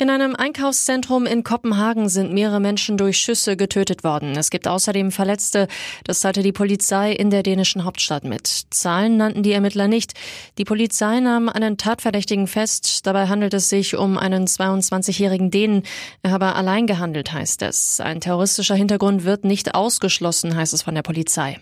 In einem Einkaufszentrum in Kopenhagen sind mehrere Menschen durch Schüsse getötet worden. Es gibt außerdem Verletzte. Das teilte die Polizei in der dänischen Hauptstadt mit. Zahlen nannten die Ermittler nicht. Die Polizei nahm einen Tatverdächtigen fest. Dabei handelt es sich um einen 22-jährigen Dänen. Er habe allein gehandelt, heißt es. Ein terroristischer Hintergrund wird nicht ausgeschlossen, heißt es von der Polizei.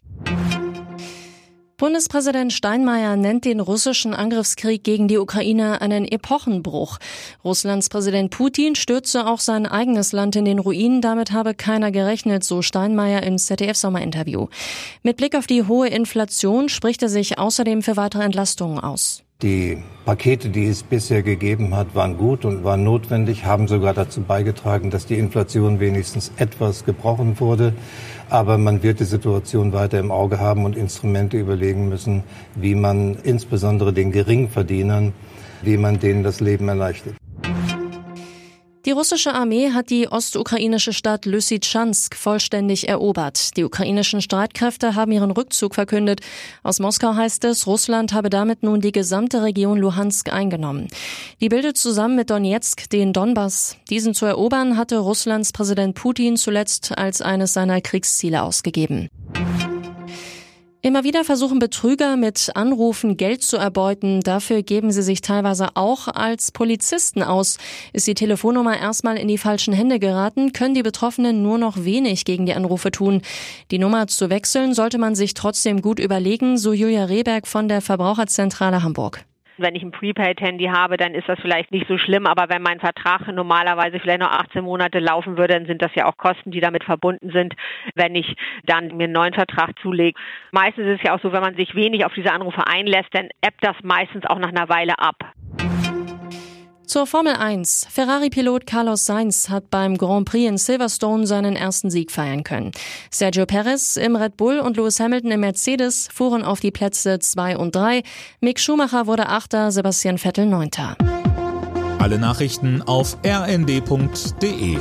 Bundespräsident Steinmeier nennt den russischen Angriffskrieg gegen die Ukraine einen Epochenbruch. Russlands Präsident Putin stürze auch sein eigenes Land in den Ruin. Damit habe keiner gerechnet, so Steinmeier im ZDF-Sommerinterview. Mit Blick auf die hohe Inflation spricht er sich außerdem für weitere Entlastungen aus. Die Pakete, die es bisher gegeben hat, waren gut und waren notwendig, haben sogar dazu beigetragen, dass die Inflation wenigstens etwas gebrochen wurde. Aber man wird die Situation weiter im Auge haben und Instrumente überlegen müssen, wie man insbesondere den Geringverdienern, wie man denen das Leben erleichtert. Die russische Armee hat die ostukrainische Stadt Lysychansk vollständig erobert. Die ukrainischen Streitkräfte haben ihren Rückzug verkündet. Aus Moskau heißt es, Russland habe damit nun die gesamte Region Luhansk eingenommen. Die bildet zusammen mit Donetsk den Donbass. Diesen zu erobern hatte Russlands Präsident Putin zuletzt als eines seiner Kriegsziele ausgegeben. Immer wieder versuchen Betrüger mit Anrufen Geld zu erbeuten. Dafür geben sie sich teilweise auch als Polizisten aus. Ist die Telefonnummer erstmal in die falschen Hände geraten, können die Betroffenen nur noch wenig gegen die Anrufe tun. Die Nummer zu wechseln sollte man sich trotzdem gut überlegen, so Julia Rehberg von der Verbraucherzentrale Hamburg. Wenn ich ein Prepaid-Handy habe, dann ist das vielleicht nicht so schlimm, aber wenn mein Vertrag normalerweise vielleicht noch 18 Monate laufen würde, dann sind das ja auch Kosten, die damit verbunden sind, wenn ich dann mir einen neuen Vertrag zulege. Meistens ist es ja auch so, wenn man sich wenig auf diese Anrufe einlässt, dann ebbt das meistens auch nach einer Weile ab. Zur Formel 1. Ferrari-Pilot Carlos Sainz hat beim Grand Prix in Silverstone seinen ersten Sieg feiern können. Sergio Perez im Red Bull und Lewis Hamilton im Mercedes fuhren auf die Plätze 2 und 3. Mick Schumacher wurde Achter, Sebastian Vettel Neunter. Alle Nachrichten auf rnd.de